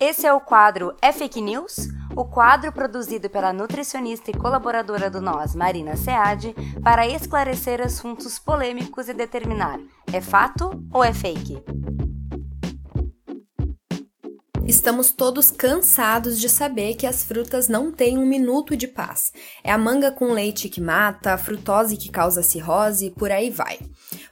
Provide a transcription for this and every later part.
Esse é o quadro É Fake News? O quadro produzido pela nutricionista e colaboradora do Nós, Marina Seade, para esclarecer assuntos polêmicos e determinar é fato ou é fake. Estamos todos cansados de saber que as frutas não têm um minuto de paz. É a manga com leite que mata, a frutose que causa cirrose, por aí vai.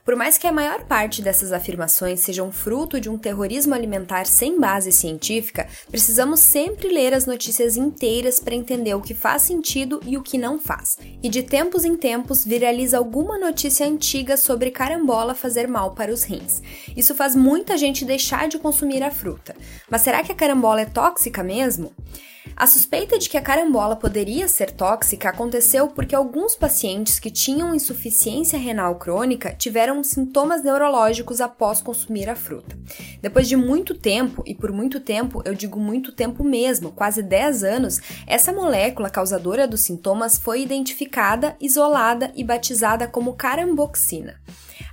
Por mais que a maior parte dessas afirmações sejam fruto de um terrorismo alimentar sem base científica, precisamos sempre ler as notícias inteiras para entender o que faz sentido e o que não faz. E de tempos em tempos viraliza alguma notícia antiga sobre carambola fazer mal para os rins. Isso faz muita gente deixar de consumir a fruta. Mas será que a carambola é tóxica mesmo? A suspeita de que a carambola poderia ser tóxica aconteceu porque alguns pacientes que tinham insuficiência renal crônica tiveram sintomas neurológicos após consumir a fruta. Depois de muito tempo, e por muito tempo eu digo muito tempo mesmo, quase 10 anos, essa molécula causadora dos sintomas foi identificada, isolada e batizada como caramboxina.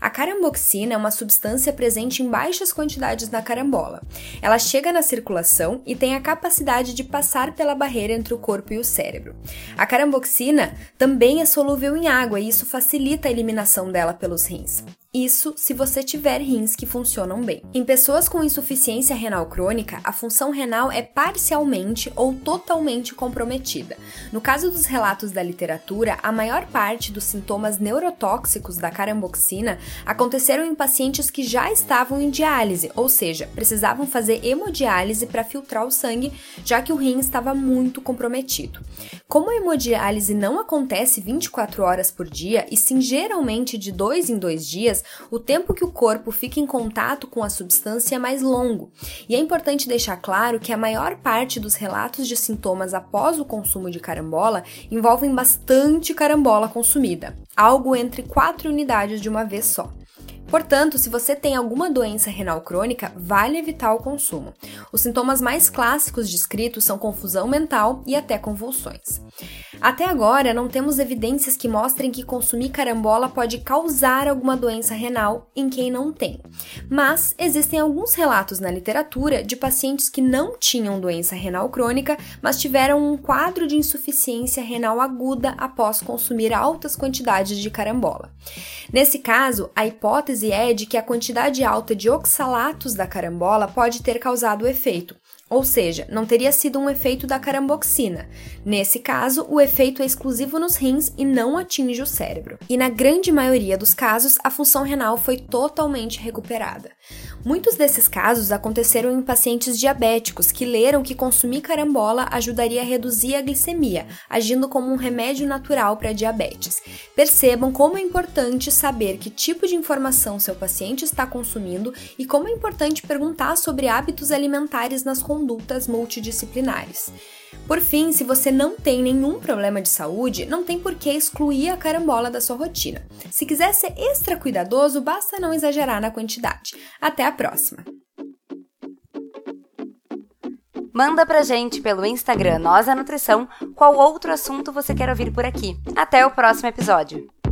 A caramboxina é uma substância presente em baixas quantidades na carambola. Ela chega na circulação e tem a capacidade de passar pela barreira entre o corpo e o cérebro. A caramboxina também é solúvel em água e isso facilita a eliminação dela pelos rins. Isso se você tiver rins que funcionam bem. Em pessoas com insuficiência renal crônica, a função renal é parcialmente ou totalmente comprometida. No caso dos relatos da literatura, a maior parte dos sintomas neurotóxicos da caramboxina aconteceram em pacientes que já estavam em diálise, ou seja, precisavam fazer hemodiálise para filtrar o sangue, já que o rim estava muito comprometido. Como a hemodiálise não acontece 24 horas por dia e sim geralmente de dois em dois dias, o tempo que o corpo fica em contato com a substância é mais longo. E é importante deixar claro que a maior parte dos relatos de sintomas após o consumo de carambola envolvem bastante carambola consumida, algo entre 4 unidades de uma vez só. Portanto, se você tem alguma doença renal crônica, vale evitar o consumo. Os sintomas mais clássicos descritos são confusão mental e até convulsões. Até agora, não temos evidências que mostrem que consumir carambola pode causar alguma doença renal em quem não tem. Mas existem alguns relatos na literatura de pacientes que não tinham doença renal crônica, mas tiveram um quadro de insuficiência renal aguda após consumir altas quantidades de carambola. Nesse caso, a hipótese é de que a quantidade alta de oxalatos da carambola pode ter causado o efeito, ou seja, não teria sido um efeito da caramboxina. Nesse caso, o efeito é exclusivo nos rins e não atinge o cérebro. E na grande maioria dos casos, a função renal foi totalmente recuperada. Muitos desses casos aconteceram em pacientes diabéticos que leram que consumir carambola ajudaria a reduzir a glicemia, agindo como um remédio natural para diabetes. Percebam como é importante saber que tipo de informação seu paciente está consumindo e como é importante perguntar sobre hábitos alimentares nas condutas multidisciplinares. Por fim, se você não tem nenhum problema de saúde, não tem por que excluir a carambola da sua rotina. Se quiser ser extra cuidadoso, basta não exagerar na quantidade. Até a próxima! Manda pra gente pelo Instagram Nós a Nutrição qual outro assunto você quer ouvir por aqui. Até o próximo episódio!